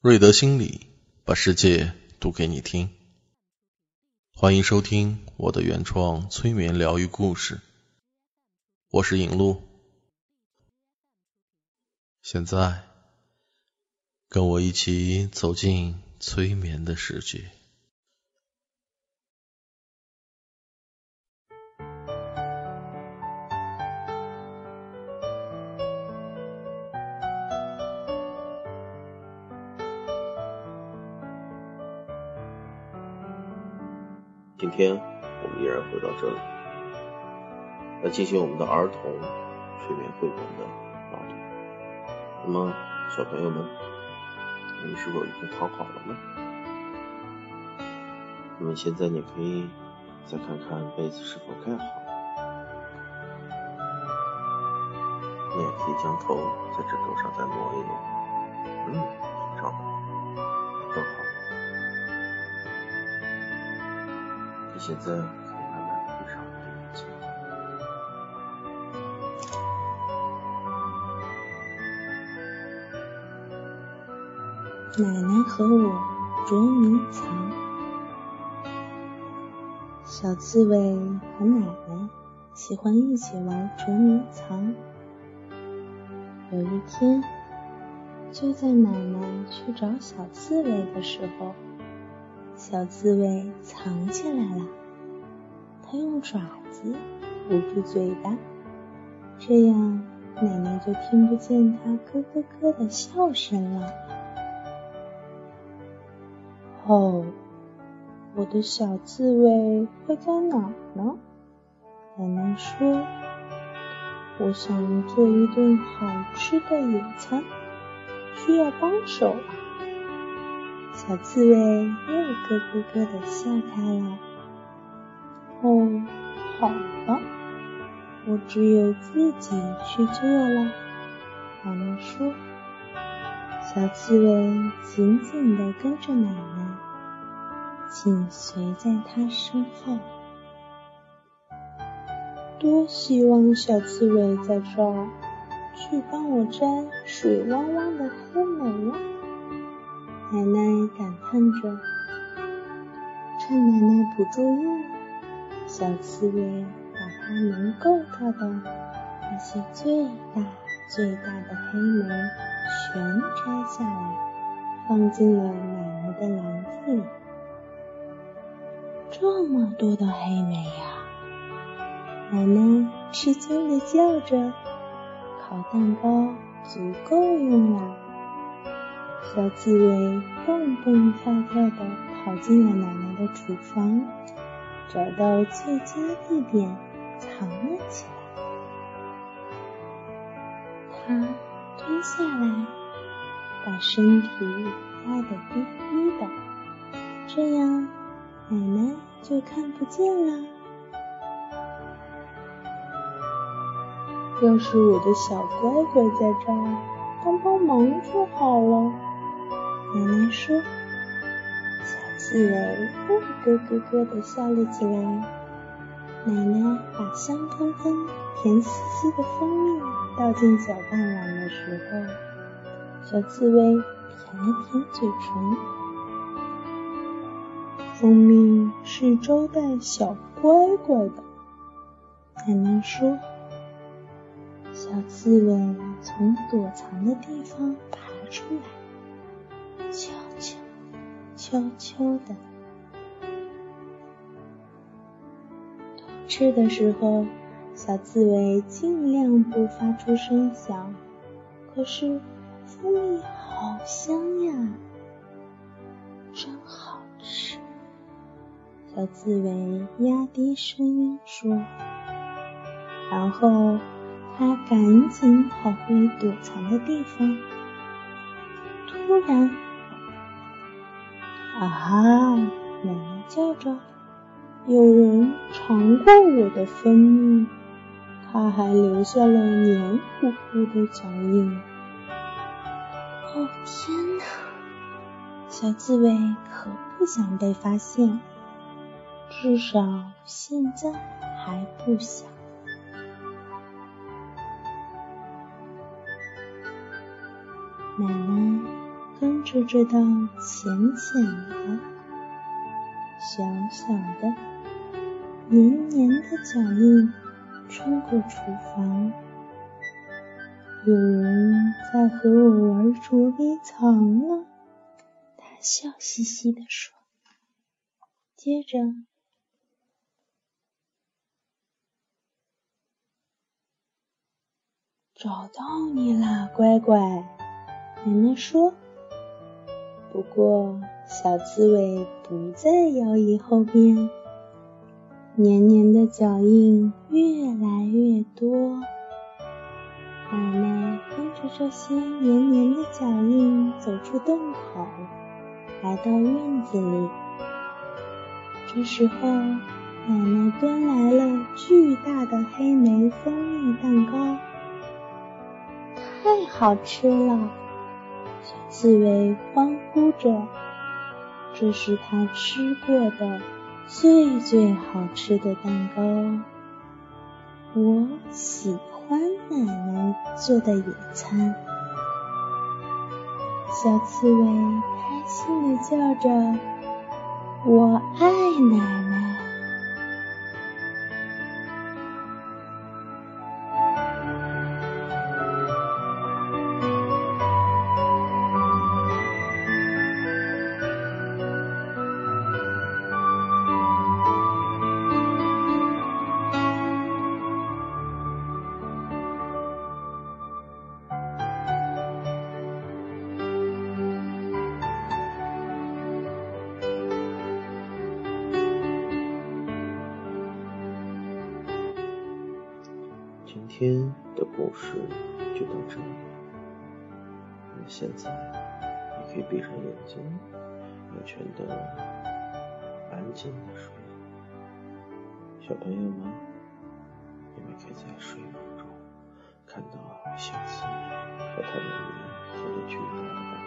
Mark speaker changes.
Speaker 1: 瑞德心理把世界读给你听，欢迎收听我的原创催眠疗愈故事。我是尹路，现在跟我一起走进催眠的世界。今天我们依然回到这里，来进行我们的儿童睡眠绘本的朗读。那么，小朋友们，你们是否已经躺好了呢？那么现在你可以再看看被子是否盖好，你也可以将头在枕头上再挪一挪。嗯，非常好，很好。你现在可以慢慢的闭上眼睛。
Speaker 2: 奶奶和我捉迷藏。小刺猬和奶奶喜欢一起玩捉迷藏。有一天，就在奶奶去找小刺猬的时候，小刺猬藏起来了。它用爪子捂住嘴巴，这样奶奶就听不见它咯咯咯的笑声了。哦，我的小刺猬会在哪呢？奶奶说：“我想做一顿好吃的野餐，需要帮手啊。”小刺猬又咯咯咯的笑开了。哦，好吧，我只有自己去做了。奶奶说。小刺猬紧紧地跟着奶奶，紧随在她身后。多希望小刺猬在这儿去帮我摘水汪汪的黑莓呀！奶奶感叹着。趁奶奶不注意，小刺猬把它能够到的那些最大最大的黑莓。全摘下来，放进了奶奶的篮子里。这么多的黑莓呀！奶奶吃惊的叫着：“烤蛋糕足够用了。”小刺猬蹦蹦跳跳的跑进了奶奶的厨房，找到最佳地点藏了起来。它蹲下来。把身体压得低低的，这样奶奶就看不见了。要是我的小乖乖在这儿帮帮忙就好了，奶奶说。小刺猬又咯咯咯的笑了起来。奶奶把香喷喷、甜丝丝的蜂蜜倒进搅拌碗的时候。小刺猬舔了舔嘴唇，蜂蜜是招待小乖乖的。奶奶说：“小刺猬从躲藏的地方爬出来，悄悄悄悄的。吃的时候，小刺猬尽量不发出声响，可是。”蜂蜜好香呀，真好吃！小刺猬压低声音说，然后它赶紧跑回躲藏的地方。突然，啊哈！奶奶叫着：“有人尝过我的蜂蜜，它还留下了黏糊糊的脚印。”哦天哪！小刺猬可不想被发现，至少现在还不想。奶奶跟着这道浅浅的、小小的、黏黏的脚印穿过厨房。有人在和我玩捉迷藏呢，他笑嘻嘻地说。接着，找到你了，乖乖，奶奶说。不过，小刺猬不在摇椅后面，黏黏的脚印越来越多。奶奶跟着这些黏黏的脚印走出洞口，来到院子里。这时候，奶奶端来了巨大的黑莓蜂蜜蛋糕，太好吃了！小刺猬欢呼着，这是它吃过的最最好吃的蛋糕。我喜欢奶奶做的野餐。小刺猬开心的叫着。我爱奶奶。
Speaker 1: 天的故事就到这里，那现在你可以闭上眼睛，完全的安静的睡。小朋友们，你们可以在睡梦中看到小刺猬和他的女儿做的巨大的。